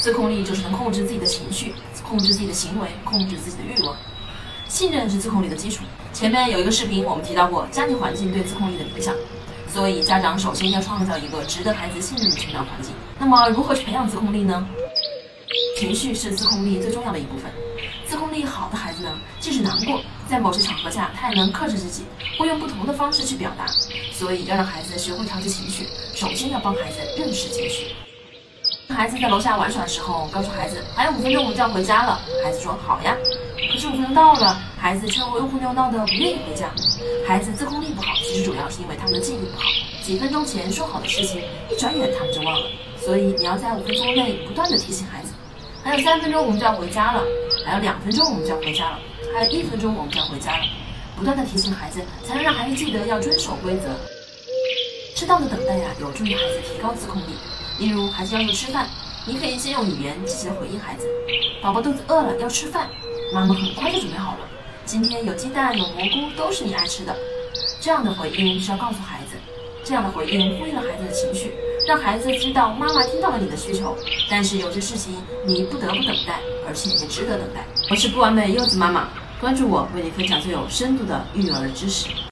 自控力就是能控制自己的情绪，控制自己的行为，控制自己的欲望。信任是自控力的基础。前面有一个视频，我们提到过家庭环境对自控力的影响，所以家长首先要创造一个值得孩子信任的成长环境。那么，如何去培养自控力呢？情绪是自控力最重要的一部分。自控力好的孩子呢，即使难过，在某些场合下，他也能克制自己，会用不同的方式去表达。所以，要让孩子学会调节情绪，首先要帮孩子认识情绪。孩子在楼下玩耍的时候，告诉孩子还有五分钟我们就要回家了。孩子说好呀。可是五分钟到了，孩子却又胡闹闹的不愿意回家。孩子自控力不好，其实主要是因为他们的记忆力不好。几分钟前说好的事情，一转眼他们就忘了。所以你要在五分钟内不断的提醒孩子，还有三分钟我们就要回家了，还有两分钟我们就要回家了，还有一分钟我们就要回家了。不断的提醒孩子，才能让孩子记得要遵守规则。适当的等待呀，有助于孩子提高自控力。例如，孩子要求吃饭，你可以先用语言积极的回应孩子：“宝宝肚子饿了，要吃饭，妈妈很快就准备好了。今天有鸡蛋，有蘑菇，都是你爱吃的。”这样的回应是要告诉孩子，这样的回应呼应了孩子的情绪，让孩子知道妈妈听到了你的需求，但是有些事情你不得不等待，而且也值得等待。我是不完美柚子妈妈，关注我，为你分享最有深度的育儿知识。